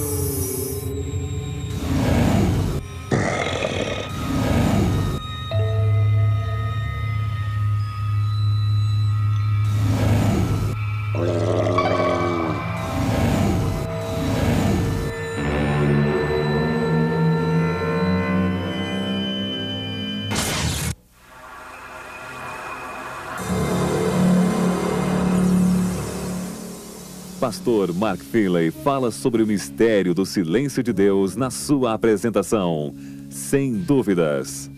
Ooh. Pastor Mark Finley fala sobre o mistério do silêncio de Deus na sua apresentação. Sem dúvidas.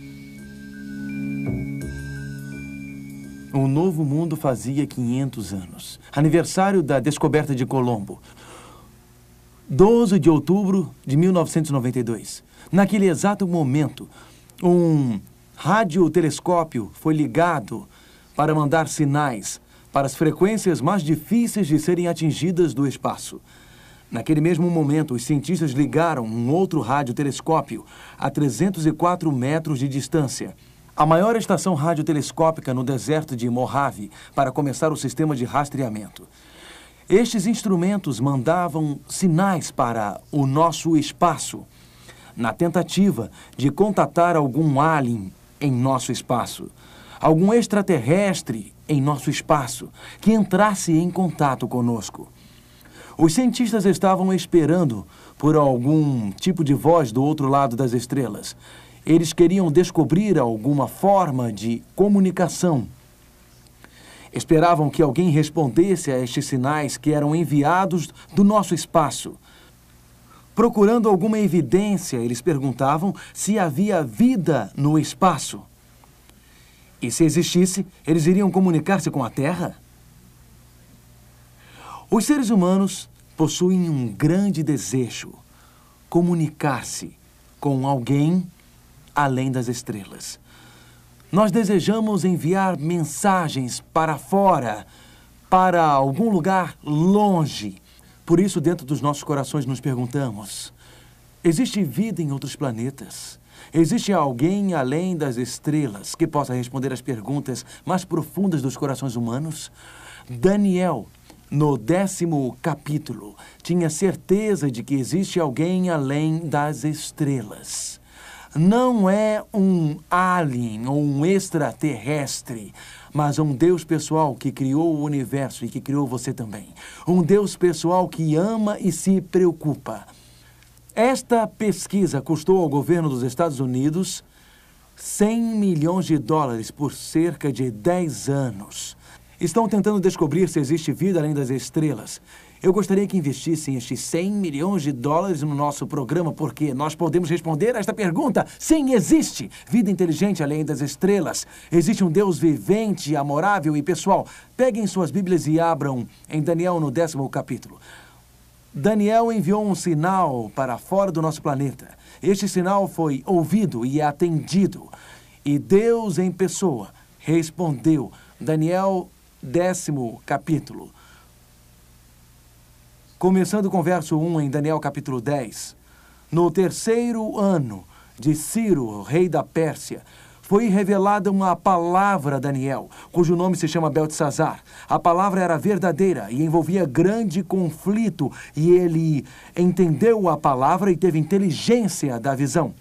O Novo Mundo fazia 500 anos. Aniversário da descoberta de Colombo. 12 de outubro de 1992. Naquele exato momento, um radiotelescópio foi ligado para mandar sinais para as frequências mais difíceis de serem atingidas do espaço. Naquele mesmo momento, os cientistas ligaram um outro radiotelescópio a 304 metros de distância. A maior estação radiotelescópica no deserto de Mojave para começar o sistema de rastreamento. Estes instrumentos mandavam sinais para o nosso espaço, na tentativa de contatar algum alien em nosso espaço, algum extraterrestre em nosso espaço que entrasse em contato conosco. Os cientistas estavam esperando por algum tipo de voz do outro lado das estrelas. Eles queriam descobrir alguma forma de comunicação. Esperavam que alguém respondesse a estes sinais que eram enviados do nosso espaço. Procurando alguma evidência, eles perguntavam se havia vida no espaço. E se existisse, eles iriam comunicar-se com a Terra? Os seres humanos possuem um grande desejo: comunicar-se com alguém além das estrelas. Nós desejamos enviar mensagens para fora, para algum lugar longe. Por isso, dentro dos nossos corações, nos perguntamos: existe vida em outros planetas? Existe alguém além das estrelas que possa responder às perguntas mais profundas dos corações humanos? Daniel, no décimo capítulo, tinha certeza de que existe alguém além das estrelas. Não é um alien ou um extraterrestre, mas um Deus pessoal que criou o universo e que criou você também. Um Deus pessoal que ama e se preocupa. Esta pesquisa custou ao governo dos Estados Unidos 100 milhões de dólares por cerca de 10 anos. Estão tentando descobrir se existe vida além das estrelas. Eu gostaria que investissem estes 100 milhões de dólares no nosso programa, porque nós podemos responder a esta pergunta. Sim, existe vida inteligente além das estrelas. Existe um Deus vivente, amorável e pessoal. Peguem suas Bíblias e abram em Daniel no décimo capítulo. Daniel enviou um sinal para fora do nosso planeta. Este sinal foi ouvido e atendido. E Deus em pessoa respondeu. Daniel, décimo capítulo. Começando com o verso 1 em Daniel capítulo 10. No terceiro ano de Ciro, rei da Pérsia, foi revelada uma palavra a Daniel, cujo nome se chama Beltesazar. A palavra era verdadeira e envolvia grande conflito, e ele entendeu a palavra e teve inteligência da visão.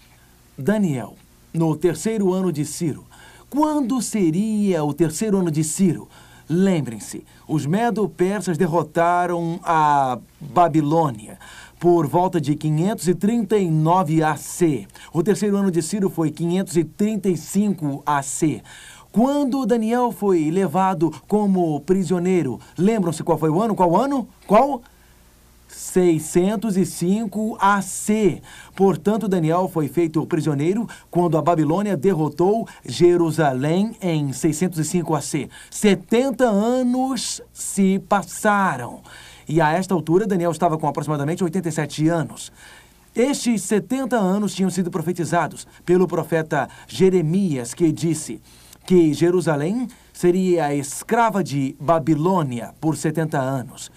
Daniel, no terceiro ano de Ciro. Quando seria o terceiro ano de Ciro? Lembrem-se, os Medo-Persas derrotaram a Babilônia por volta de 539 AC. O terceiro ano de Ciro foi 535 AC. Quando Daniel foi levado como prisioneiro, lembram-se qual foi o ano? Qual ano? Qual? 605 AC. Portanto, Daniel foi feito prisioneiro quando a Babilônia derrotou Jerusalém em 605 AC. 70 anos se passaram. E a esta altura, Daniel estava com aproximadamente 87 anos. Estes 70 anos tinham sido profetizados pelo profeta Jeremias, que disse que Jerusalém seria escrava de Babilônia por 70 anos.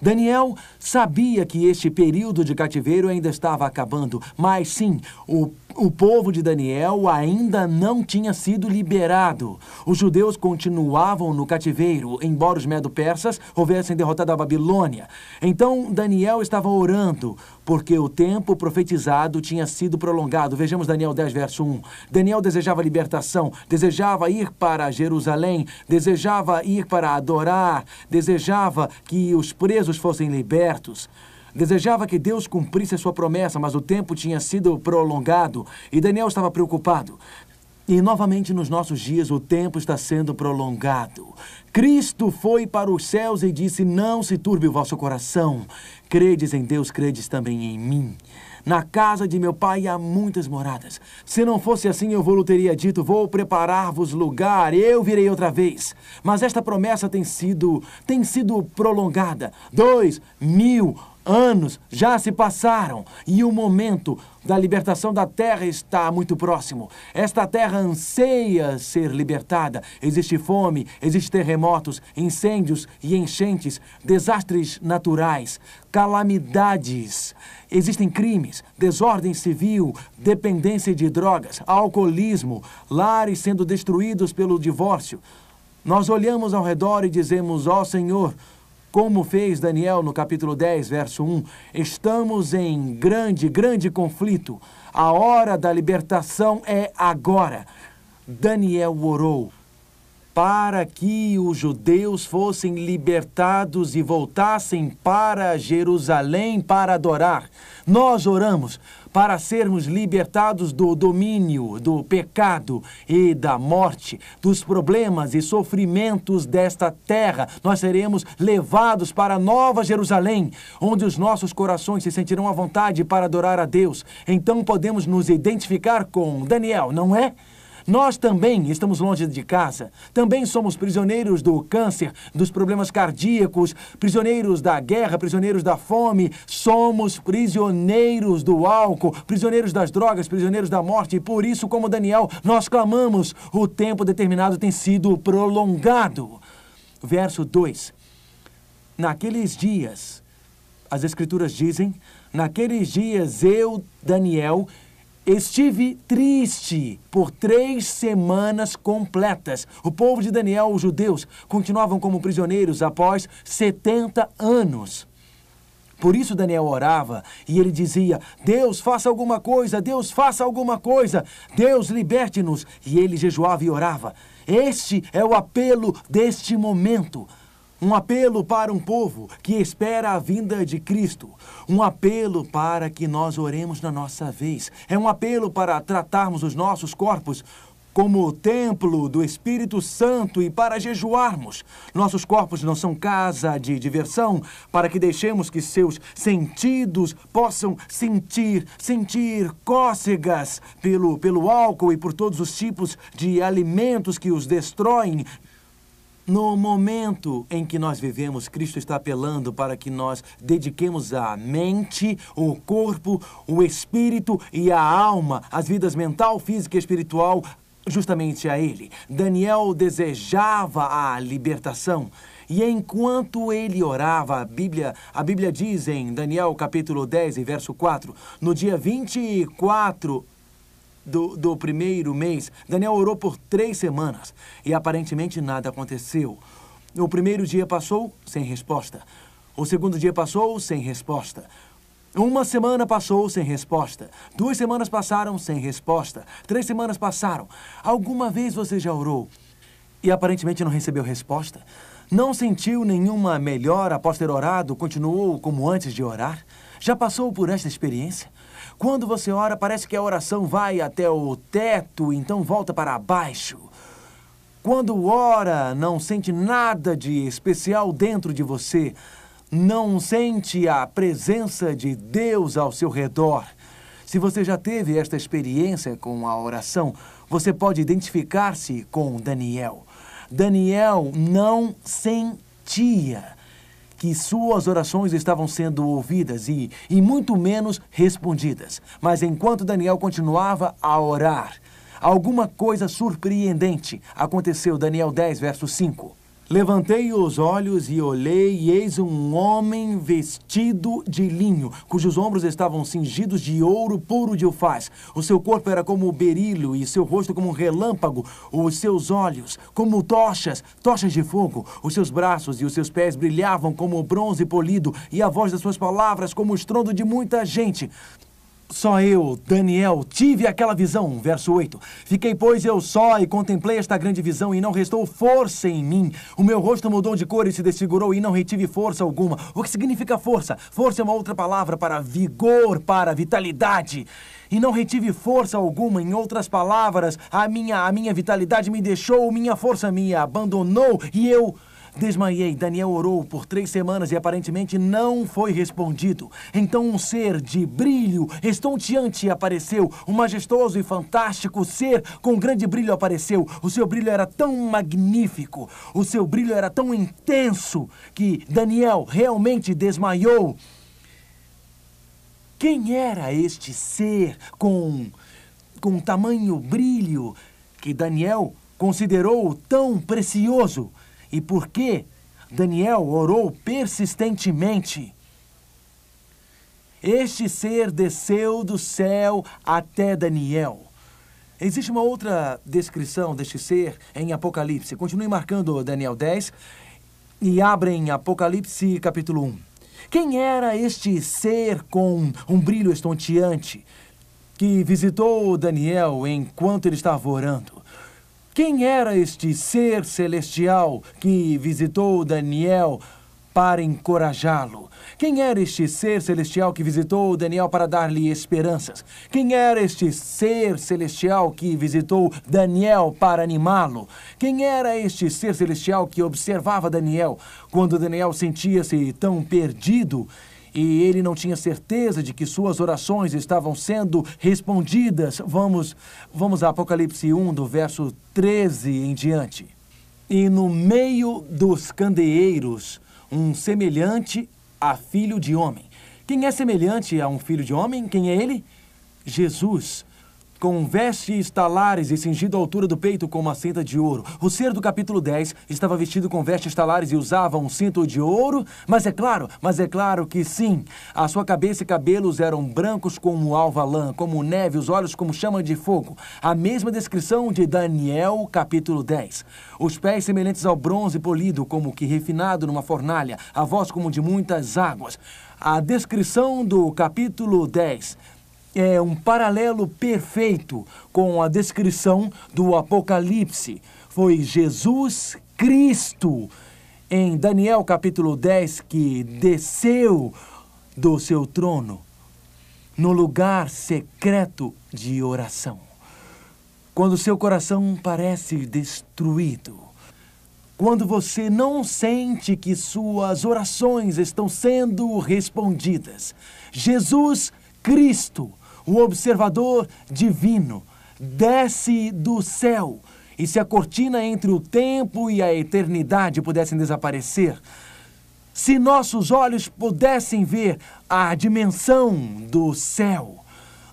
Daniel sabia que este período de cativeiro ainda estava acabando, mas sim, o O povo de Daniel ainda não tinha sido liberado. Os judeus continuavam no cativeiro, embora os medo-persas houvessem derrotado a Babilônia. Então Daniel estava orando, porque o tempo profetizado tinha sido prolongado. Vejamos Daniel 10, verso 1. Daniel desejava libertação, desejava ir para Jerusalém, desejava ir para adorar, desejava que os presos fossem libertos. Desejava que Deus cumprisse a sua promessa, mas o tempo tinha sido prolongado e Daniel estava preocupado. E novamente nos nossos dias o tempo está sendo prolongado. Cristo foi para os céus e disse: Não se turbe o vosso coração. Credes em Deus, credes também em mim. Na casa de meu pai há muitas moradas. Se não fosse assim, eu vou teria dito: Vou preparar-vos lugar, eu virei outra vez. Mas esta promessa tem sido, tem sido prolongada. Dois mil Anos já se passaram e o momento da libertação da terra está muito próximo. Esta terra anseia ser libertada. Existe fome, existem terremotos, incêndios e enchentes, desastres naturais, calamidades. Existem crimes, desordem civil, dependência de drogas, alcoolismo, lares sendo destruídos pelo divórcio. Nós olhamos ao redor e dizemos: Ó oh, Senhor, como fez Daniel no capítulo 10, verso 1, estamos em grande, grande conflito. A hora da libertação é agora. Daniel orou para que os judeus fossem libertados e voltassem para Jerusalém para adorar. Nós oramos para sermos libertados do domínio, do pecado e da morte, dos problemas e sofrimentos desta terra. Nós seremos levados para Nova Jerusalém, onde os nossos corações se sentirão à vontade para adorar a Deus. Então podemos nos identificar com Daniel, não é? Nós também estamos longe de casa. Também somos prisioneiros do câncer, dos problemas cardíacos, prisioneiros da guerra, prisioneiros da fome. Somos prisioneiros do álcool, prisioneiros das drogas, prisioneiros da morte. E por isso, como Daniel, nós clamamos: o tempo determinado tem sido prolongado. Verso 2. Naqueles dias, as Escrituras dizem: naqueles dias eu, Daniel, Estive triste por três semanas completas. O povo de Daniel, os judeus, continuavam como prisioneiros após 70 anos. Por isso Daniel orava e ele dizia: Deus, faça alguma coisa, Deus, faça alguma coisa, Deus, liberte-nos. E ele jejuava e orava. Este é o apelo deste momento. Um apelo para um povo que espera a vinda de Cristo. Um apelo para que nós oremos na nossa vez. É um apelo para tratarmos os nossos corpos como o templo do Espírito Santo e para jejuarmos. Nossos corpos não são casa de diversão para que deixemos que seus sentidos possam sentir, sentir cócegas pelo, pelo álcool e por todos os tipos de alimentos que os destroem no momento em que nós vivemos, Cristo está apelando para que nós dediquemos a mente, o corpo, o espírito e a alma, as vidas mental, física e espiritual, justamente a Ele. Daniel desejava a libertação. E enquanto ele orava, a Bíblia, a Bíblia diz em Daniel capítulo 10 e verso 4, no dia 24 do, do primeiro mês, Daniel orou por três semanas e aparentemente nada aconteceu. O primeiro dia passou sem resposta. O segundo dia passou sem resposta. Uma semana passou sem resposta. Duas semanas passaram sem resposta. Três semanas passaram. Alguma vez você já orou e aparentemente não recebeu resposta? Não sentiu nenhuma melhora após ter orado? Continuou como antes de orar? Já passou por esta experiência? Quando você ora, parece que a oração vai até o teto, então volta para baixo. Quando ora, não sente nada de especial dentro de você. Não sente a presença de Deus ao seu redor. Se você já teve esta experiência com a oração, você pode identificar-se com Daniel. Daniel não sentia que suas orações estavam sendo ouvidas e, e muito menos respondidas. Mas enquanto Daniel continuava a orar, alguma coisa surpreendente aconteceu. Daniel 10, verso 5. Levantei os olhos e olhei, e eis um homem vestido de linho, cujos ombros estavam cingidos de ouro puro de ufaz. O seu corpo era como berilo, e seu rosto como um relâmpago, os seus olhos como tochas, tochas de fogo. Os seus braços e os seus pés brilhavam como bronze polido, e a voz das suas palavras como o estrondo de muita gente. Só eu, Daniel, tive aquela visão. Verso 8. Fiquei, pois, eu só e contemplei esta grande visão, e não restou força em mim. O meu rosto mudou de cor e se desfigurou, e não retive força alguma. O que significa força? Força é uma outra palavra para vigor, para vitalidade. E não retive força alguma. Em outras palavras, a minha, a minha vitalidade me deixou, minha força me abandonou, e eu Desmaiei. Daniel orou por três semanas e aparentemente não foi respondido. Então um ser de brilho estonteante apareceu. Um majestoso e fantástico ser com grande brilho apareceu. O seu brilho era tão magnífico, o seu brilho era tão intenso que Daniel realmente desmaiou. Quem era este ser com, com tamanho brilho que Daniel considerou tão precioso? E por que Daniel orou persistentemente. Este ser desceu do céu até Daniel. Existe uma outra descrição deste ser em Apocalipse. Continue marcando Daniel 10 e abrem Apocalipse capítulo 1. Quem era este ser com um brilho estonteante que visitou Daniel enquanto ele estava orando? Quem era este ser celestial que visitou Daniel para encorajá-lo? Quem era este ser celestial que visitou Daniel para dar-lhe esperanças? Quem era este ser celestial que visitou Daniel para animá-lo? Quem era este ser celestial que observava Daniel quando Daniel sentia-se tão perdido e ele não tinha certeza de que suas orações estavam sendo respondidas. Vamos, vamos a Apocalipse 1, do verso 13 em diante. E no meio dos candeeiros, um semelhante a filho de homem. Quem é semelhante a um filho de homem? Quem é ele? Jesus com vestes talares e cingido à altura do peito com uma cinta de ouro. O ser do capítulo 10 estava vestido com vestes talares e usava um cinto de ouro, mas é claro, mas é claro que sim. A sua cabeça e cabelos eram brancos como alva lã, como neve, os olhos como chama de fogo. A mesma descrição de Daniel, capítulo 10. Os pés semelhantes ao bronze polido, como que refinado numa fornalha, a voz como de muitas águas. A descrição do capítulo 10 é um paralelo perfeito com a descrição do Apocalipse. Foi Jesus Cristo, em Daniel capítulo 10, que desceu do seu trono no lugar secreto de oração. Quando seu coração parece destruído, quando você não sente que suas orações estão sendo respondidas, Jesus Cristo o observador divino desce do céu. E se a cortina entre o tempo e a eternidade pudessem desaparecer, se nossos olhos pudessem ver a dimensão do céu,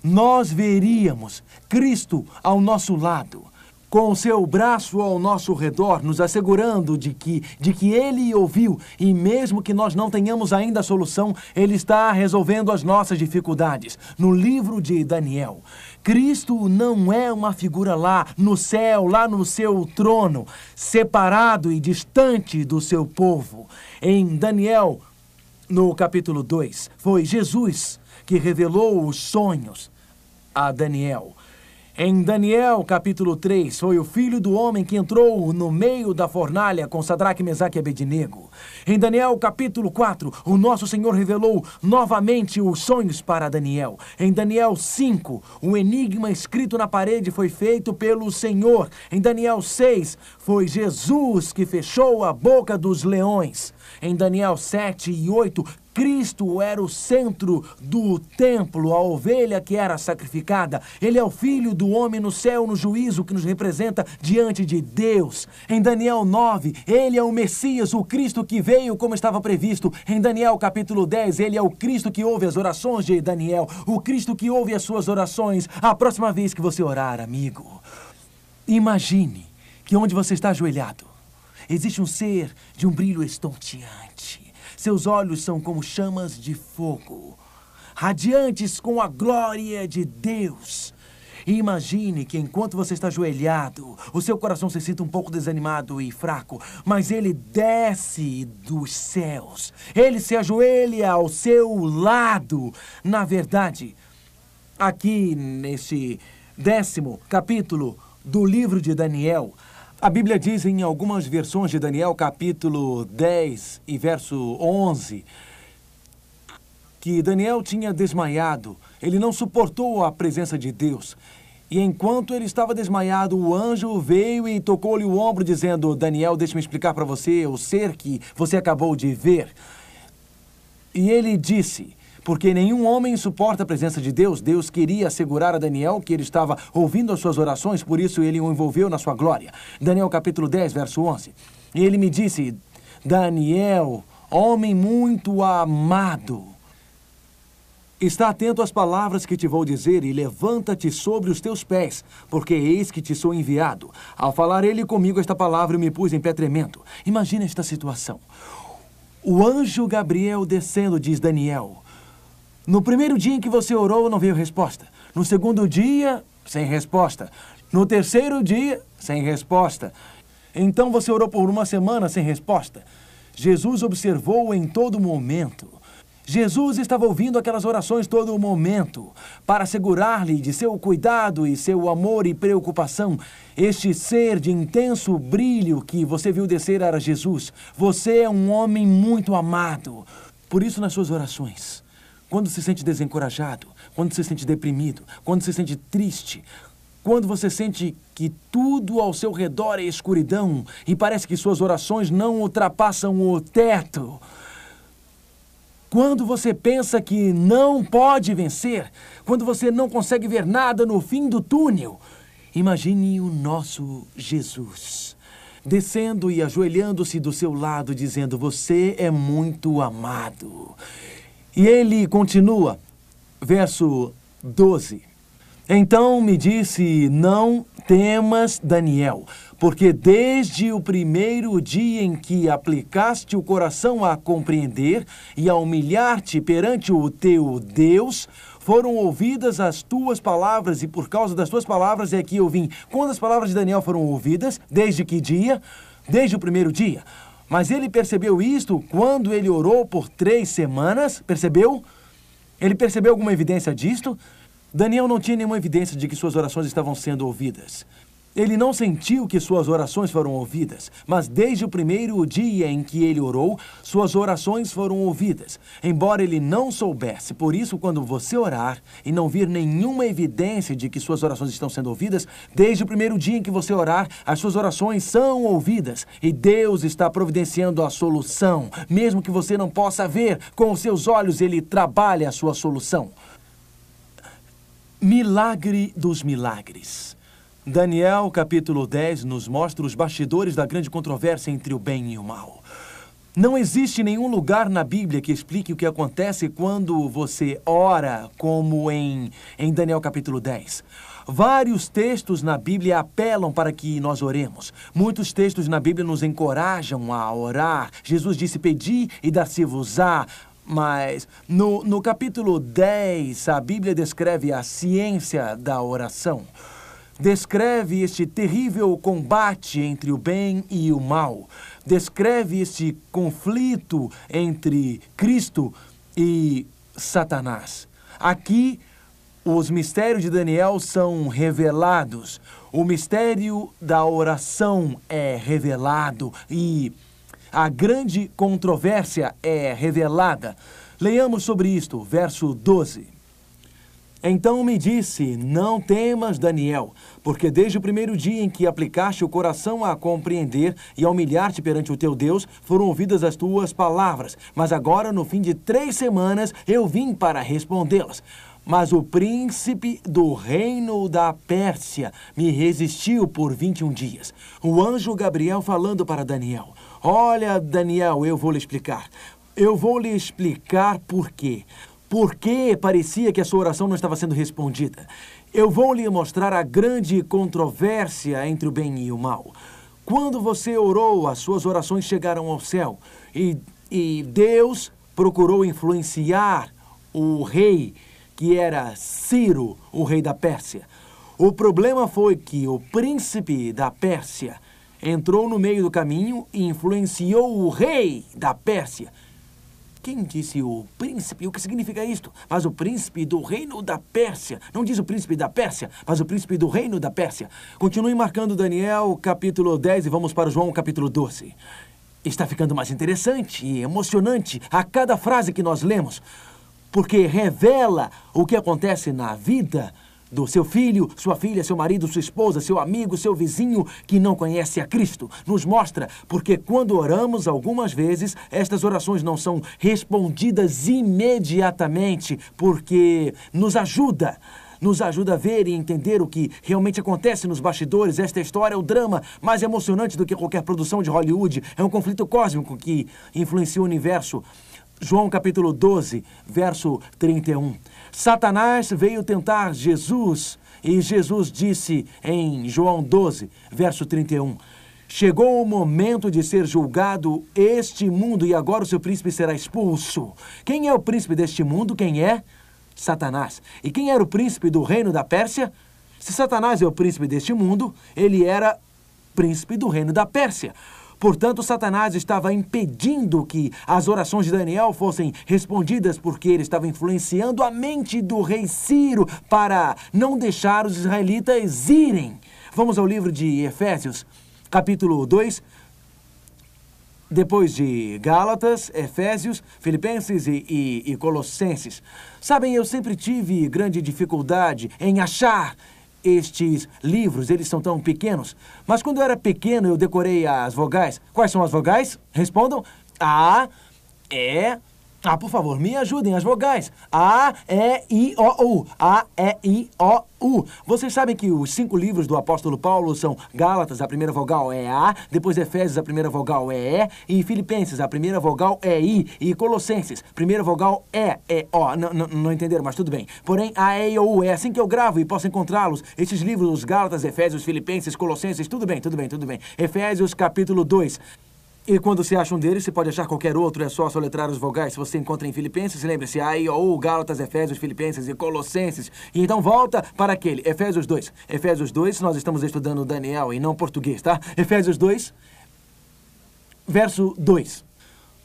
nós veríamos Cristo ao nosso lado, com seu braço ao nosso redor, nos assegurando de que, de que ele ouviu e mesmo que nós não tenhamos ainda a solução, ele está resolvendo as nossas dificuldades. No livro de Daniel, Cristo não é uma figura lá no céu, lá no seu trono, separado e distante do seu povo. Em Daniel, no capítulo 2, foi Jesus que revelou os sonhos a Daniel. Em Daniel, capítulo 3, foi o filho do homem que entrou no meio da fornalha com Sadraque, Mesaque e Abednego. Em Daniel, capítulo 4, o nosso Senhor revelou novamente os sonhos para Daniel. Em Daniel 5, o enigma escrito na parede foi feito pelo Senhor. Em Daniel 6, foi Jesus que fechou a boca dos leões. Em Daniel 7 e 8, Cristo era o centro do templo, a ovelha que era sacrificada. Ele é o filho do homem no céu, no juízo, que nos representa diante de Deus. Em Daniel 9, ele é o Messias, o Cristo que veio como estava previsto. Em Daniel capítulo 10, ele é o Cristo que ouve as orações de Daniel, o Cristo que ouve as suas orações. A próxima vez que você orar, amigo, imagine que onde você está ajoelhado, existe um ser de um brilho estonteante. Seus olhos são como chamas de fogo, radiantes com a glória de Deus. Imagine que enquanto você está ajoelhado, o seu coração se sinta um pouco desanimado e fraco, mas ele desce dos céus. Ele se ajoelha ao seu lado. Na verdade, aqui nesse décimo capítulo do livro de Daniel, a Bíblia diz em algumas versões de Daniel, capítulo 10 e verso 11, que Daniel tinha desmaiado, ele não suportou a presença de Deus. E enquanto ele estava desmaiado, o anjo veio e tocou-lhe o ombro, dizendo: Daniel, deixe-me explicar para você o ser que você acabou de ver. E ele disse: porque nenhum homem suporta a presença de Deus. Deus queria assegurar a Daniel que ele estava ouvindo as suas orações, por isso ele o envolveu na sua glória. Daniel capítulo 10, verso 11. E ele me disse: Daniel, homem muito amado, Está atento às palavras que te vou dizer e levanta-te sobre os teus pés, porque eis que te sou enviado. Ao falar ele comigo esta palavra, eu me pus em pé tremendo. Imagina esta situação. O anjo Gabriel descendo, diz Daniel. No primeiro dia em que você orou, não veio resposta. No segundo dia, sem resposta. No terceiro dia, sem resposta. Então você orou por uma semana sem resposta. Jesus observou em todo momento. Jesus estava ouvindo aquelas orações todo momento, para assegurar-lhe de seu cuidado e seu amor e preocupação. Este ser de intenso brilho que você viu descer era Jesus. Você é um homem muito amado. Por isso, nas suas orações, quando se sente desencorajado, quando se sente deprimido, quando se sente triste, quando você sente que tudo ao seu redor é escuridão e parece que suas orações não ultrapassam o teto. Quando você pensa que não pode vencer, quando você não consegue ver nada no fim do túnel, imagine o nosso Jesus descendo e ajoelhando-se do seu lado, dizendo: Você é muito amado. E ele continua, verso 12. Então me disse: Não temas, Daniel, porque desde o primeiro dia em que aplicaste o coração a compreender e a humilhar-te perante o teu Deus, foram ouvidas as tuas palavras, e por causa das tuas palavras é que eu vim. Quando as palavras de Daniel foram ouvidas? Desde que dia? Desde o primeiro dia. Mas ele percebeu isto quando ele orou por três semanas. Percebeu? Ele percebeu alguma evidência disto? Daniel não tinha nenhuma evidência de que suas orações estavam sendo ouvidas. Ele não sentiu que suas orações foram ouvidas, mas desde o primeiro dia em que ele orou, suas orações foram ouvidas, embora ele não soubesse. Por isso, quando você orar e não vir nenhuma evidência de que suas orações estão sendo ouvidas, desde o primeiro dia em que você orar, as suas orações são ouvidas e Deus está providenciando a solução. Mesmo que você não possa ver, com os seus olhos ele trabalha a sua solução. Milagre dos milagres. Daniel, capítulo 10, nos mostra os bastidores da grande controvérsia entre o bem e o mal. Não existe nenhum lugar na Bíblia que explique o que acontece quando você ora, como em, em Daniel capítulo 10. Vários textos na Bíblia apelam para que nós oremos. Muitos textos na Bíblia nos encorajam a orar. Jesus disse: Pedi e dar-se-vos-á. Mas no, no capítulo 10, a Bíblia descreve a ciência da oração descreve este terrível combate entre o bem e o mal, descreve este conflito entre Cristo e Satanás. Aqui, os mistérios de Daniel são revelados. O mistério da oração é revelado e a grande controvérsia é revelada. Leiamos sobre isto, verso 12. Então me disse: Não temas, Daniel, porque desde o primeiro dia em que aplicaste o coração a compreender e a humilhar-te perante o teu Deus, foram ouvidas as tuas palavras. Mas agora, no fim de três semanas, eu vim para respondê-las. Mas o príncipe do reino da Pérsia me resistiu por 21 dias. O anjo Gabriel falando para Daniel: Olha, Daniel, eu vou lhe explicar. Eu vou lhe explicar por quê. Por que parecia que a sua oração não estava sendo respondida? Eu vou lhe mostrar a grande controvérsia entre o bem e o mal. Quando você orou, as suas orações chegaram ao céu. E, e Deus procurou influenciar o rei, que era Ciro, o rei da Pérsia. O problema foi que o príncipe da Pérsia entrou no meio do caminho e influenciou o rei da Pérsia. Quem disse o príncipe? O que significa isto? Mas o príncipe do reino da Pérsia. Não diz o príncipe da Pérsia, mas o príncipe do reino da Pérsia. Continue marcando Daniel, capítulo 10, e vamos para João, capítulo 12. Está ficando mais interessante e emocionante a cada frase que nós lemos, porque revela o que acontece na vida do seu filho, sua filha, seu marido, sua esposa, seu amigo, seu vizinho que não conhece a Cristo. Nos mostra porque quando oramos algumas vezes, estas orações não são respondidas imediatamente, porque nos ajuda nos ajuda a ver e entender o que realmente acontece nos bastidores. Esta história é o drama mais emocionante do que qualquer produção de Hollywood. É um conflito cósmico que influencia o universo. João capítulo 12, verso 31. Satanás veio tentar Jesus e Jesus disse em João 12, verso 31. Chegou o momento de ser julgado este mundo e agora o seu príncipe será expulso. Quem é o príncipe deste mundo? Quem é? Satanás. E quem era o príncipe do reino da Pérsia? Se Satanás é o príncipe deste mundo, ele era príncipe do reino da Pérsia. Portanto, Satanás estava impedindo que as orações de Daniel fossem respondidas porque ele estava influenciando a mente do rei Ciro para não deixar os israelitas irem. Vamos ao livro de Efésios, capítulo 2. Depois de Gálatas, Efésios, Filipenses e, e, e Colossenses. Sabem, eu sempre tive grande dificuldade em achar estes livros, eles são tão pequenos. Mas quando eu era pequeno, eu decorei as vogais. Quais são as vogais? Respondam. A, E, ah, por favor, me ajudem as vogais. A, E, I, O, U. A, E, I, O, U. Vocês sabem que os cinco livros do apóstolo Paulo são Gálatas, a primeira vogal é A, depois Efésios, a primeira vogal é E, e Filipenses, a primeira vogal é I, e Colossenses, primeira vogal é E, O. Não entenderam, mas tudo bem. Porém, A, E, O, U. É assim que eu gravo e posso encontrá-los. Esses livros, os Gálatas, Efésios, Filipenses, Colossenses, tudo bem, tudo bem, tudo bem. Efésios, capítulo 2. E quando se acha um deles, você pode achar qualquer outro, é só soletrar os vogais. Se você encontra em Filipenses, lembre-se, aí, ou Gálatas, Efésios, Filipenses e Colossenses. E então volta para aquele, Efésios 2. Efésios 2, nós estamos estudando Daniel e não português, tá? Efésios 2, verso 2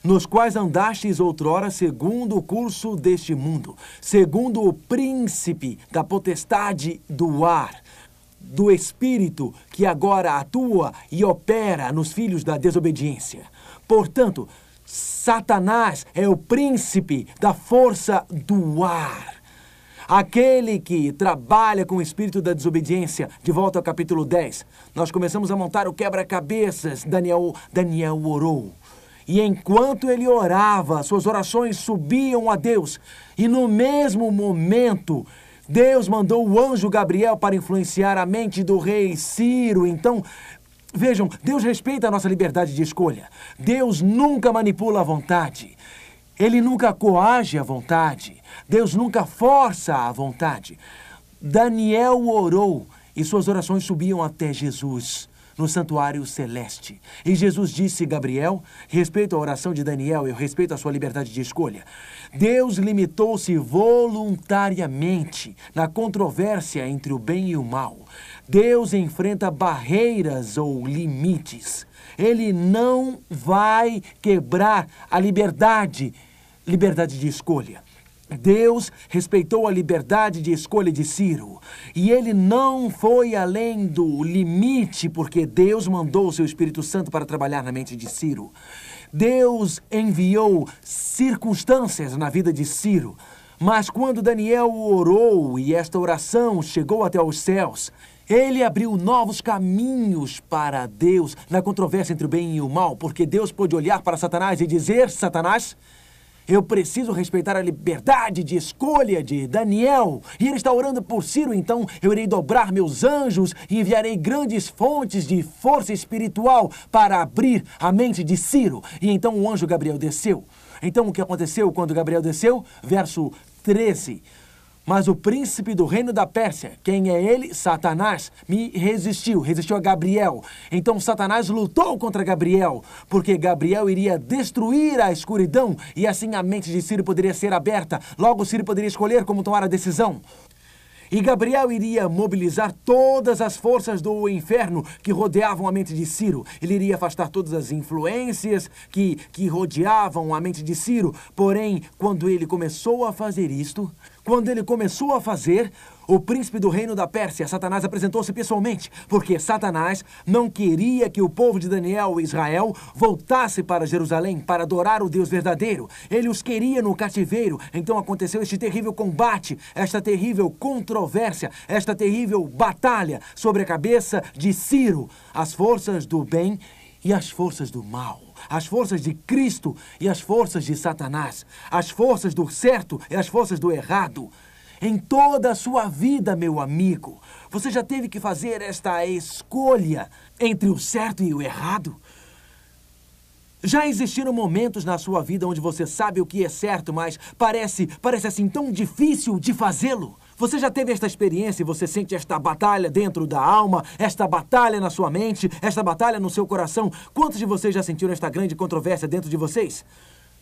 nos quais andastes outrora segundo o curso deste mundo, segundo o príncipe da potestade do ar, do Espírito que agora atua e opera nos filhos da desobediência. Portanto, Satanás é o príncipe da força do ar. Aquele que trabalha com o espírito da desobediência, de volta ao capítulo 10, nós começamos a montar o quebra-cabeças. Daniel, Daniel orou. E enquanto ele orava, suas orações subiam a Deus. E no mesmo momento, Deus mandou o anjo Gabriel para influenciar a mente do rei Ciro. Então, vejam, Deus respeita a nossa liberdade de escolha. Deus nunca manipula a vontade. Ele nunca coage a vontade. Deus nunca força a vontade. Daniel orou e suas orações subiam até Jesus no santuário celeste. E Jesus disse, Gabriel, respeito a oração de Daniel, eu respeito a sua liberdade de escolha. Deus limitou-se voluntariamente na controvérsia entre o bem e o mal. Deus enfrenta barreiras ou limites. Ele não vai quebrar a liberdade, liberdade de escolha. Deus respeitou a liberdade de escolha de Ciro. E ele não foi além do limite, porque Deus mandou o seu Espírito Santo para trabalhar na mente de Ciro. Deus enviou circunstâncias na vida de Ciro. Mas quando Daniel orou e esta oração chegou até os céus, ele abriu novos caminhos para Deus na controvérsia entre o bem e o mal, porque Deus pôde olhar para Satanás e dizer: Satanás, eu preciso respeitar a liberdade de escolha de Daniel. E ele está orando por Ciro, então eu irei dobrar meus anjos e enviarei grandes fontes de força espiritual para abrir a mente de Ciro. E então o anjo Gabriel desceu. Então o que aconteceu quando Gabriel desceu? Verso 13. Mas o príncipe do reino da Pérsia, quem é ele? Satanás, me resistiu, resistiu a Gabriel. Então Satanás lutou contra Gabriel, porque Gabriel iria destruir a escuridão e assim a mente de Ciro poderia ser aberta. Logo, Ciro poderia escolher como tomar a decisão. E Gabriel iria mobilizar todas as forças do inferno que rodeavam a mente de Ciro. Ele iria afastar todas as influências que, que rodeavam a mente de Ciro. Porém, quando ele começou a fazer isto, quando ele começou a fazer, o príncipe do reino da Pérsia, Satanás, apresentou-se pessoalmente, porque Satanás não queria que o povo de Daniel e Israel voltasse para Jerusalém para adorar o Deus verdadeiro. Ele os queria no cativeiro. Então aconteceu este terrível combate, esta terrível controvérsia, esta terrível batalha sobre a cabeça de Ciro, as forças do bem e as forças do mal as forças de Cristo e as forças de Satanás, as forças do certo e as forças do errado. Em toda a sua vida, meu amigo, você já teve que fazer esta escolha entre o certo e o errado? Já existiram momentos na sua vida onde você sabe o que é certo, mas parece, parece assim tão difícil de fazê-lo? Você já teve esta experiência e você sente esta batalha dentro da alma, esta batalha na sua mente, esta batalha no seu coração? Quantos de vocês já sentiram esta grande controvérsia dentro de vocês?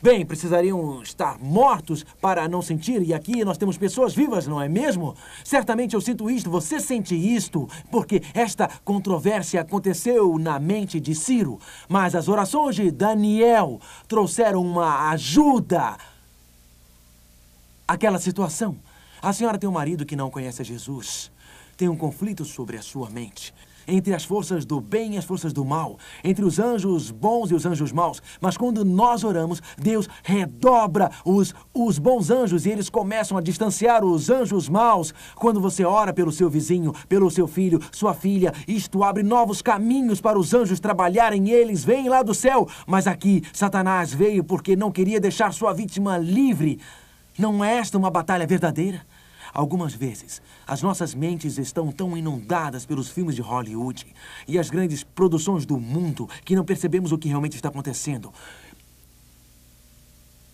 Bem, precisariam estar mortos para não sentir, e aqui nós temos pessoas vivas, não é mesmo? Certamente eu sinto isto, você sente isto, porque esta controvérsia aconteceu na mente de Ciro. Mas as orações de Daniel trouxeram uma ajuda àquela situação. A senhora tem um marido que não conhece Jesus. Tem um conflito sobre a sua mente. Entre as forças do bem e as forças do mal. Entre os anjos bons e os anjos maus. Mas quando nós oramos, Deus redobra os, os bons anjos e eles começam a distanciar os anjos maus. Quando você ora pelo seu vizinho, pelo seu filho, sua filha, isto abre novos caminhos para os anjos trabalharem. Eles vêm lá do céu. Mas aqui, Satanás veio porque não queria deixar sua vítima livre. Não é esta uma batalha verdadeira? Algumas vezes, as nossas mentes estão tão inundadas pelos filmes de Hollywood e as grandes produções do mundo que não percebemos o que realmente está acontecendo.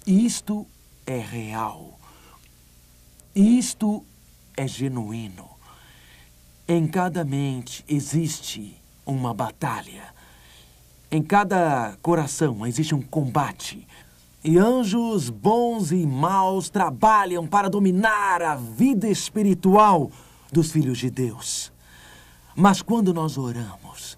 Isto é real. Isto é genuíno. Em cada mente existe uma batalha. Em cada coração existe um combate. E anjos bons e maus trabalham para dominar a vida espiritual dos filhos de Deus. Mas quando nós oramos,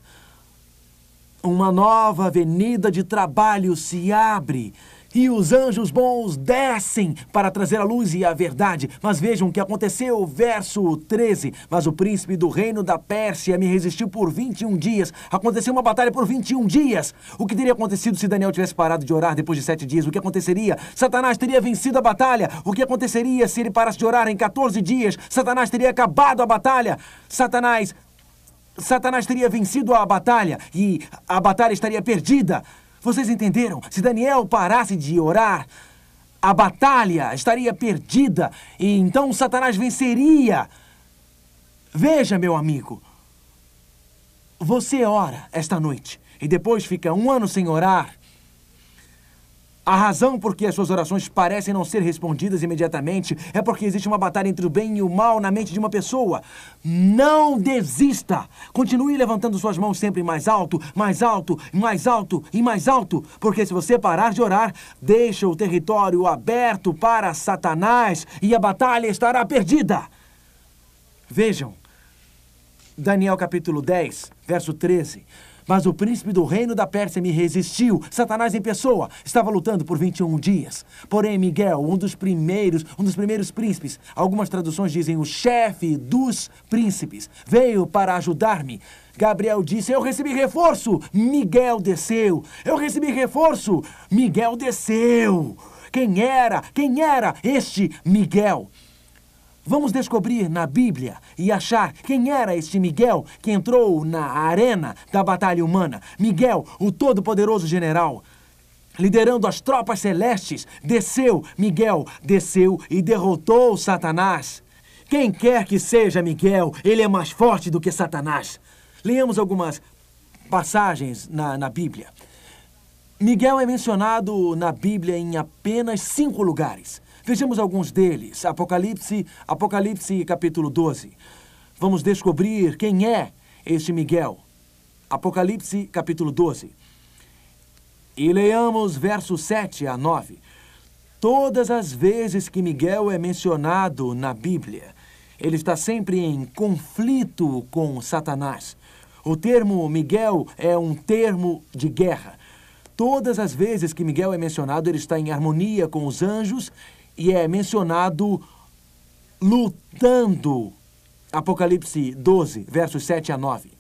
uma nova avenida de trabalho se abre e os anjos bons descem para trazer a luz e a verdade. Mas vejam o que aconteceu, verso 13. Mas o príncipe do reino da Pérsia me resistiu por 21 dias. Aconteceu uma batalha por 21 dias. O que teria acontecido se Daniel tivesse parado de orar depois de sete dias? O que aconteceria? Satanás teria vencido a batalha. O que aconteceria se ele parasse de orar em 14 dias? Satanás teria acabado a batalha. Satanás Satanás teria vencido a batalha e a batalha estaria perdida. Vocês entenderam? Se Daniel parasse de orar, a batalha estaria perdida e então Satanás venceria. Veja, meu amigo, você ora esta noite e depois fica um ano sem orar. A razão por que as suas orações parecem não ser respondidas imediatamente é porque existe uma batalha entre o bem e o mal na mente de uma pessoa. Não desista! Continue levantando suas mãos sempre mais alto, mais alto, mais alto e mais alto, porque se você parar de orar, deixa o território aberto para Satanás e a batalha estará perdida. Vejam, Daniel capítulo 10, verso 13. Mas o príncipe do reino da Pérsia me resistiu. Satanás em pessoa estava lutando por 21 dias. Porém, Miguel, um dos primeiros, um dos primeiros príncipes, algumas traduções dizem o chefe dos príncipes, veio para ajudar-me. Gabriel disse: Eu recebi reforço. Miguel desceu. Eu recebi reforço. Miguel desceu. Quem era? Quem era este Miguel? Vamos descobrir na Bíblia e achar quem era este Miguel que entrou na arena da batalha humana. Miguel, o todo-poderoso general. Liderando as tropas celestes, desceu, Miguel desceu e derrotou Satanás. Quem quer que seja Miguel, ele é mais forte do que Satanás. Leamos algumas passagens na, na Bíblia. Miguel é mencionado na Bíblia em apenas cinco lugares. Vejamos alguns deles. Apocalipse, Apocalipse capítulo 12. Vamos descobrir quem é este Miguel. Apocalipse capítulo 12. E leamos versos 7 a 9. Todas as vezes que Miguel é mencionado na Bíblia, ele está sempre em conflito com Satanás. O termo Miguel é um termo de guerra. Todas as vezes que Miguel é mencionado, ele está em harmonia com os anjos e é mencionado lutando. Apocalipse 12, versos 7 a 9.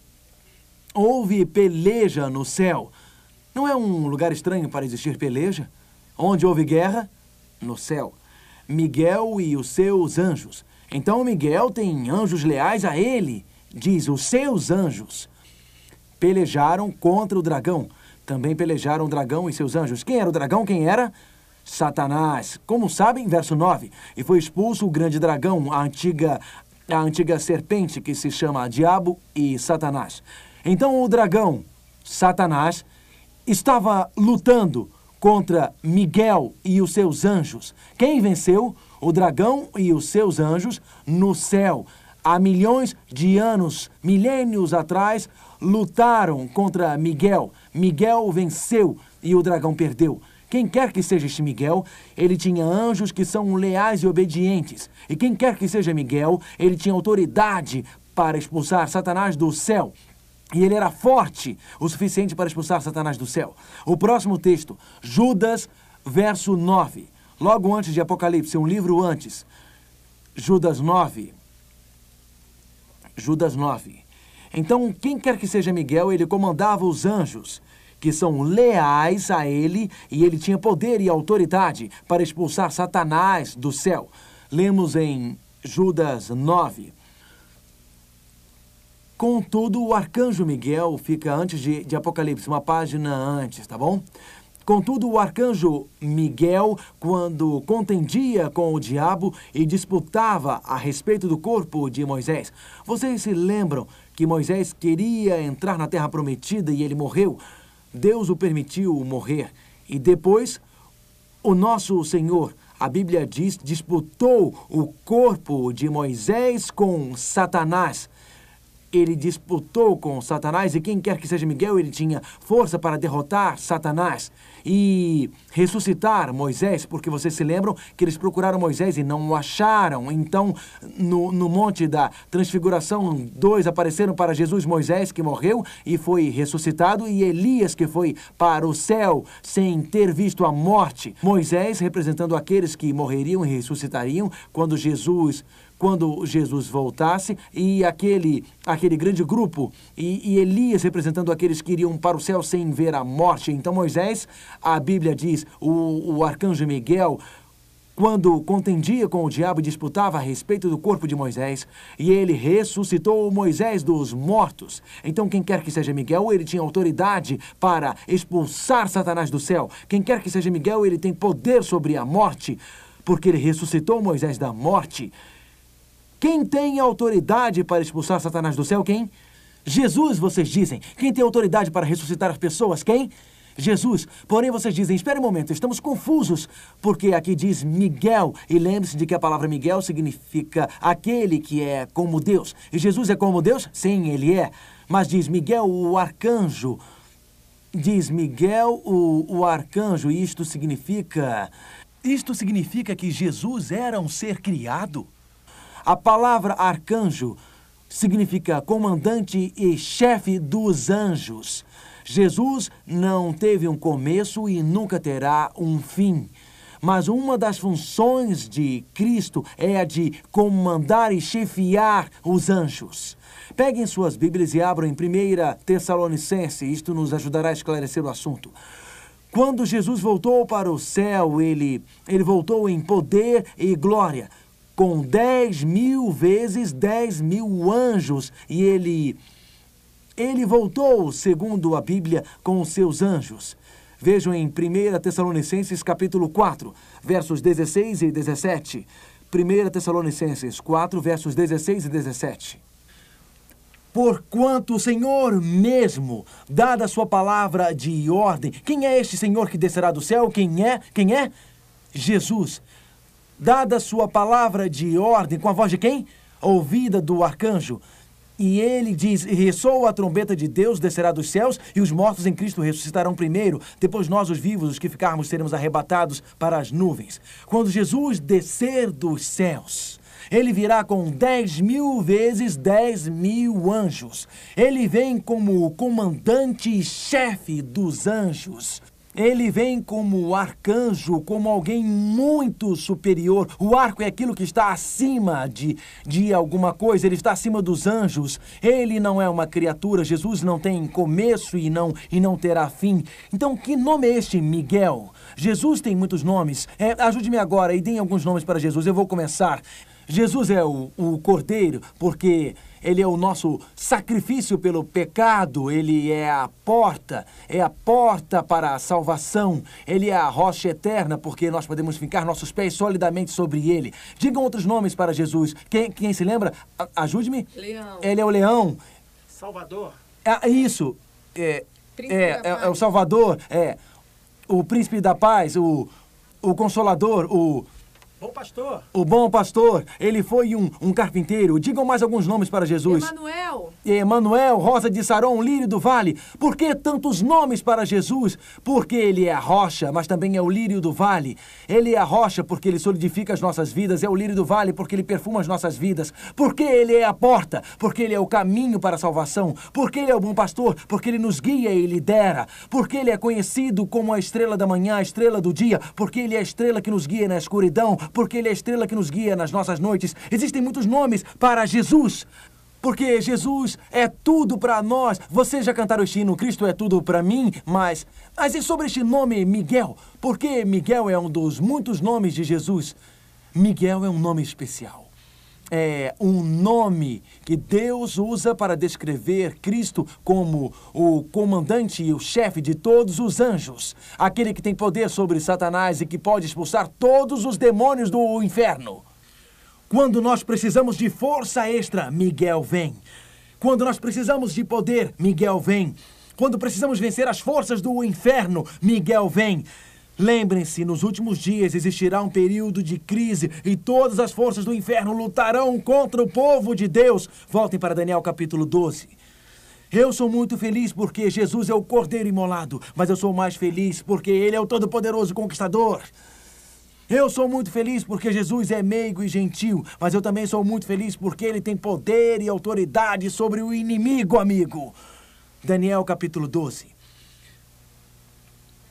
Houve peleja no céu. Não é um lugar estranho para existir peleja? Onde houve guerra? No céu. Miguel e os seus anjos. Então Miguel tem anjos leais a ele, diz os seus anjos. Pelejaram contra o dragão. Também pelejaram o dragão e seus anjos. Quem era o dragão? Quem era? Satanás. Como sabem, verso 9. E foi expulso o grande dragão, a antiga, a antiga serpente que se chama Diabo e Satanás. Então o dragão, Satanás, estava lutando contra Miguel e os seus anjos. Quem venceu? O dragão e os seus anjos no céu. Há milhões de anos, milênios atrás, lutaram contra Miguel. Miguel venceu e o dragão perdeu. Quem quer que seja este Miguel, ele tinha anjos que são leais e obedientes. E quem quer que seja Miguel, ele tinha autoridade para expulsar Satanás do céu. E ele era forte o suficiente para expulsar Satanás do céu. O próximo texto, Judas, verso 9. Logo antes de Apocalipse, um livro antes. Judas 9. Judas 9. Então, quem quer que seja Miguel, ele comandava os anjos, que são leais a ele, e ele tinha poder e autoridade para expulsar Satanás do céu. Lemos em Judas 9. Contudo, o arcanjo Miguel fica antes de, de Apocalipse, uma página antes, tá bom? Contudo, o arcanjo Miguel, quando contendia com o diabo e disputava a respeito do corpo de Moisés, vocês se lembram que Moisés queria entrar na terra prometida e ele morreu? Deus o permitiu morrer. E depois, o nosso Senhor, a Bíblia diz, disputou o corpo de Moisés com Satanás ele disputou com Satanás e quem quer que seja Miguel, ele tinha força para derrotar Satanás e ressuscitar Moisés, porque vocês se lembram que eles procuraram Moisés e não o acharam. Então, no, no Monte da Transfiguração, dois apareceram para Jesus, Moisés, que morreu e foi ressuscitado, e Elias, que foi para o céu sem ter visto a morte. Moisés, representando aqueles que morreriam e ressuscitariam quando Jesus quando Jesus voltasse, e aquele, aquele grande grupo, e, e, Elias representando aqueles que iriam para o céu sem ver a morte. Então Moisés, a Bíblia diz, o, o arcanjo Miguel, quando contendia com o diabo e disputava a respeito do corpo de Moisés, e ele ressuscitou Moisés dos mortos. Então, quem quer que seja Miguel, ele tinha autoridade para expulsar Satanás do céu. Quem quer que seja Miguel, ele tem poder sobre a morte, porque ele ressuscitou Moisés da morte. Quem tem autoridade para expulsar Satanás do céu? Quem? Jesus, vocês dizem. Quem tem autoridade para ressuscitar as pessoas? Quem? Jesus. Porém, vocês dizem, espere um momento, estamos confusos, porque aqui diz Miguel, e lembre-se de que a palavra Miguel significa aquele que é como Deus. E Jesus é como Deus? Sim, ele é. Mas diz Miguel, o arcanjo. Diz Miguel, o, o arcanjo, e isto significa. Isto significa que Jesus era um ser criado? A palavra arcanjo significa comandante e chefe dos anjos. Jesus não teve um começo e nunca terá um fim. Mas uma das funções de Cristo é a de comandar e chefiar os anjos. Peguem suas Bíblias e abram em 1 Tessalonicense, isto nos ajudará a esclarecer o assunto. Quando Jesus voltou para o céu, ele, ele voltou em poder e glória com dez mil vezes dez mil anjos, e ele, ele voltou, segundo a Bíblia, com os seus anjos. Vejam em 1 Tessalonicenses capítulo 4, versos 16 e 17. 1 Tessalonicenses 4, versos 16 e 17. Porquanto o Senhor mesmo, dada a sua palavra de ordem, quem é este Senhor que descerá do céu? Quem é? Quem é? Jesus dada sua palavra de ordem com a voz de quem? Ouvida do arcanjo. E ele diz: ressoa a trombeta de Deus, descerá dos céus, e os mortos em Cristo ressuscitarão primeiro. Depois nós, os vivos, os que ficarmos, seremos arrebatados para as nuvens. Quando Jesus descer dos céus, ele virá com dez mil vezes dez mil anjos. Ele vem como o comandante-chefe dos anjos. Ele vem como arcanjo, como alguém muito superior. O arco é aquilo que está acima de, de alguma coisa, ele está acima dos anjos. Ele não é uma criatura, Jesus não tem começo e não, e não terá fim. Então, que nome é este, Miguel? Jesus tem muitos nomes. É, Ajude-me agora e deem alguns nomes para Jesus. Eu vou começar. Jesus é o, o cordeiro, porque ele é o nosso sacrifício pelo pecado, ele é a porta, é a porta para a salvação, ele é a rocha eterna, porque nós podemos ficar nossos pés solidamente sobre ele. Digam outros nomes para Jesus. Quem, quem se lembra? Ajude-me. Leão. Ele é o leão. Salvador. É, isso. É, é, é, é, o Salvador, é o príncipe da paz, o, o consolador, o Bom pastor. O bom pastor, ele foi um, um carpinteiro. Digam mais alguns nomes para Jesus. Emanuel. Emanuel, Rosa de Saron, Lírio do Vale. Por que tantos nomes para Jesus? Porque ele é a rocha, mas também é o lírio do vale. Ele é a rocha porque ele solidifica as nossas vidas. É o lírio do vale porque ele perfuma as nossas vidas. Porque ele é a porta, porque ele é o caminho para a salvação. Porque ele é o bom pastor, porque ele nos guia e lidera. Porque ele é conhecido como a estrela da manhã, a estrela do dia. Porque ele é a estrela que nos guia na escuridão porque Ele é a estrela que nos guia nas nossas noites. Existem muitos nomes para Jesus. Porque Jesus é tudo para nós. Vocês já cantaram este hino, Cristo é tudo para mim, mas. Mas e sobre este nome Miguel? Porque Miguel é um dos muitos nomes de Jesus. Miguel é um nome especial é um nome que Deus usa para descrever Cristo como o comandante e o chefe de todos os anjos, aquele que tem poder sobre Satanás e que pode expulsar todos os demônios do inferno. Quando nós precisamos de força extra, Miguel vem. Quando nós precisamos de poder, Miguel vem. Quando precisamos vencer as forças do inferno, Miguel vem. Lembrem-se, nos últimos dias existirá um período de crise e todas as forças do inferno lutarão contra o povo de Deus. Voltem para Daniel capítulo 12. Eu sou muito feliz porque Jesus é o cordeiro imolado, mas eu sou mais feliz porque ele é o todo-poderoso conquistador. Eu sou muito feliz porque Jesus é meigo e gentil, mas eu também sou muito feliz porque ele tem poder e autoridade sobre o inimigo, amigo. Daniel capítulo 12.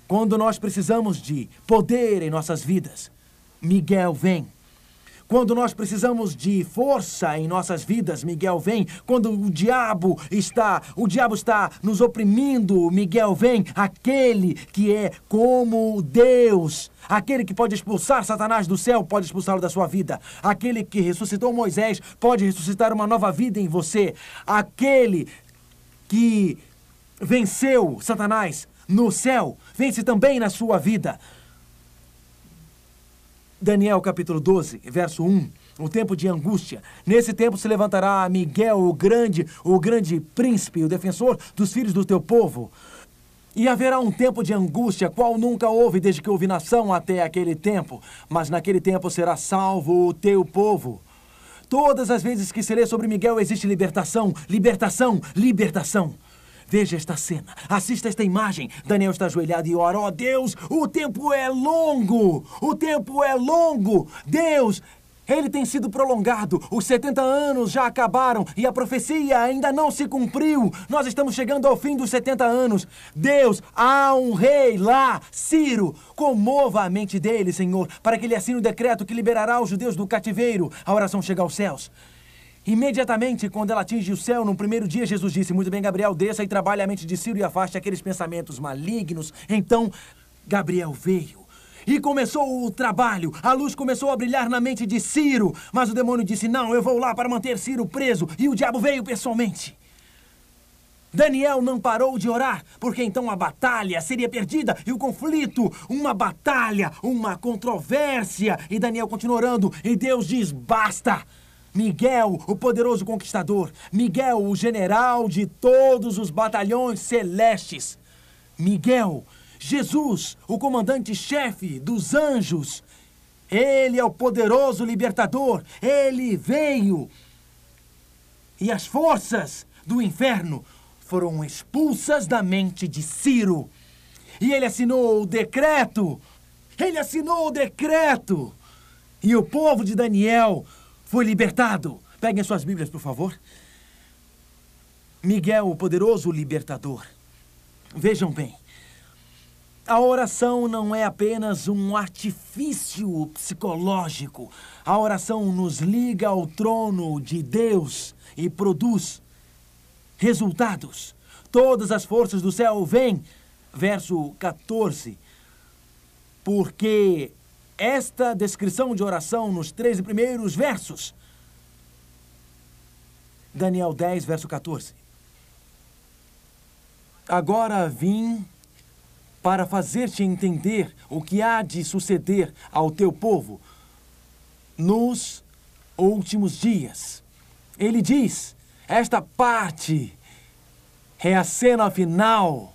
Quando nós precisamos de poder em nossas vidas, Miguel vem. Quando nós precisamos de força em nossas vidas, Miguel vem. Quando o diabo está, o diabo está nos oprimindo, Miguel vem. Aquele que é como Deus, aquele que pode expulsar Satanás do céu, pode expulsá-lo da sua vida. Aquele que ressuscitou Moisés, pode ressuscitar uma nova vida em você. Aquele que venceu Satanás, no céu, vence também na sua vida. Daniel capítulo 12, verso 1. O tempo de angústia. Nesse tempo se levantará Miguel, o grande, o grande príncipe, o defensor dos filhos do teu povo. E haverá um tempo de angústia, qual nunca houve desde que houve nação até aquele tempo. Mas naquele tempo será salvo o teu povo. Todas as vezes que se lê sobre Miguel existe libertação, libertação, libertação. Veja esta cena. Assista esta imagem. Daniel está ajoelhado e ora: oh, Deus, o tempo é longo! O tempo é longo! Deus, ele tem sido prolongado. Os 70 anos já acabaram e a profecia ainda não se cumpriu. Nós estamos chegando ao fim dos 70 anos. Deus, há um rei lá, Ciro. Comova a mente dele, Senhor, para que ele assine o decreto que liberará os judeus do cativeiro. A oração chega aos céus. Imediatamente, quando ela atinge o céu, no primeiro dia, Jesus disse: Muito bem, Gabriel, desça e trabalhe a mente de Ciro e afaste aqueles pensamentos malignos. Então, Gabriel veio. E começou o trabalho. A luz começou a brilhar na mente de Ciro. Mas o demônio disse: Não, eu vou lá para manter Ciro preso. E o diabo veio pessoalmente. Daniel não parou de orar, porque então a batalha seria perdida e o conflito, uma batalha, uma controvérsia. E Daniel continua orando, e Deus diz: basta! Miguel, o poderoso conquistador. Miguel, o general de todos os batalhões celestes. Miguel, Jesus, o comandante-chefe dos anjos. Ele é o poderoso libertador. Ele veio. E as forças do inferno foram expulsas da mente de Ciro. E ele assinou o decreto. Ele assinou o decreto. E o povo de Daniel foi libertado. Peguem suas Bíblias, por favor. Miguel, o poderoso libertador. Vejam bem. A oração não é apenas um artifício psicológico. A oração nos liga ao trono de Deus e produz resultados. Todas as forças do céu vêm. Verso 14. Porque esta descrição de oração nos 13 primeiros versos. Daniel 10, verso 14. Agora vim para fazer-te entender o que há de suceder ao teu povo nos últimos dias. Ele diz: esta parte é a cena final,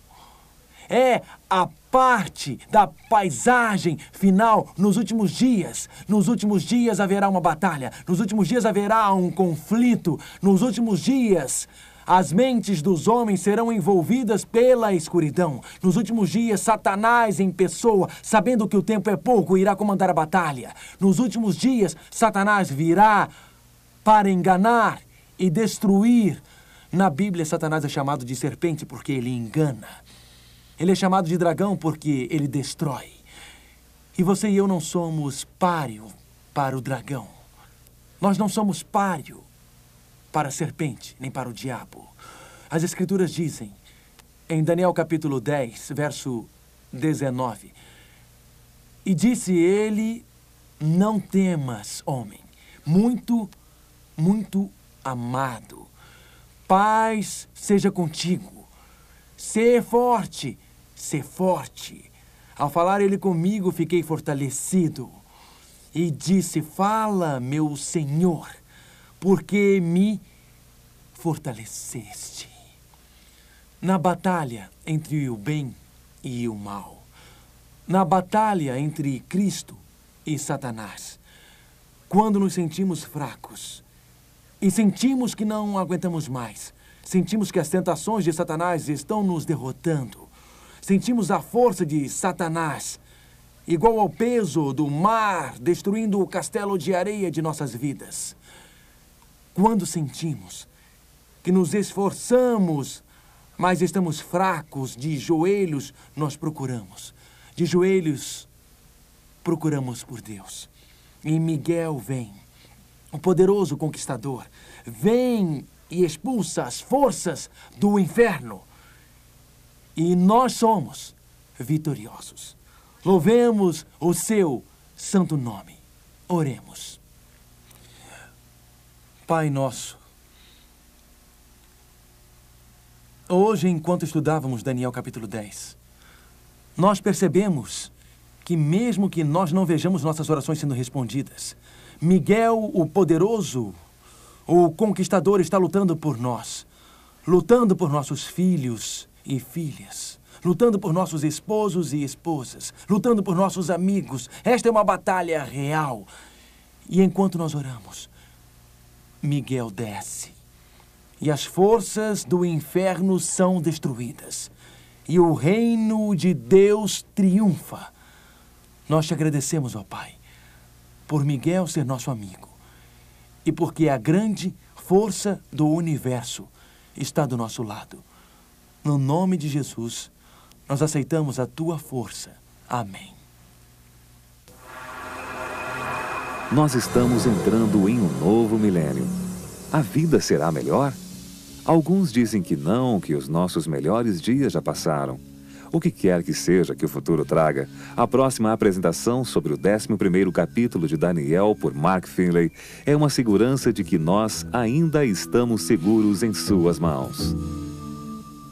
é a parte da paisagem final nos últimos dias. Nos últimos dias haverá uma batalha, nos últimos dias haverá um conflito, nos últimos dias as mentes dos homens serão envolvidas pela escuridão. Nos últimos dias, Satanás em pessoa, sabendo que o tempo é pouco, irá comandar a batalha. Nos últimos dias, Satanás virá para enganar e destruir. Na Bíblia, Satanás é chamado de serpente porque ele engana. Ele é chamado de dragão porque ele destrói. E você e eu não somos páreo para o dragão. Nós não somos páreo para a serpente, nem para o diabo. As Escrituras dizem, em Daniel capítulo 10, verso 19: E disse ele: Não temas, homem, muito, muito amado. Paz seja contigo. Ser forte, ser forte. Ao falar ele comigo, fiquei fortalecido. E disse: Fala, meu Senhor porque me fortaleceste. Na batalha entre o bem e o mal, na batalha entre Cristo e Satanás, quando nos sentimos fracos e sentimos que não aguentamos mais, sentimos que as tentações de Satanás estão nos derrotando, sentimos a força de Satanás igual ao peso do mar destruindo o castelo de areia de nossas vidas. Quando sentimos que nos esforçamos, mas estamos fracos, de joelhos, nós procuramos. De joelhos, procuramos por Deus. E Miguel vem, o poderoso conquistador, vem e expulsa as forças do inferno. E nós somos vitoriosos. Louvemos o seu santo nome. Oremos. Pai nosso, hoje, enquanto estudávamos Daniel capítulo 10, nós percebemos que, mesmo que nós não vejamos nossas orações sendo respondidas, Miguel, o poderoso, o conquistador, está lutando por nós, lutando por nossos filhos e filhas, lutando por nossos esposos e esposas, lutando por nossos amigos. Esta é uma batalha real. E enquanto nós oramos, Miguel desce. E as forças do inferno são destruídas. E o reino de Deus triunfa. Nós te agradecemos, ó Pai, por Miguel ser nosso amigo e porque a grande força do universo está do nosso lado. No nome de Jesus, nós aceitamos a tua força. Amém. Nós estamos entrando em um novo milênio. A vida será melhor? Alguns dizem que não, que os nossos melhores dias já passaram. O que quer que seja que o futuro traga, a próxima apresentação sobre o 11º capítulo de Daniel por Mark Finley é uma segurança de que nós ainda estamos seguros em suas mãos.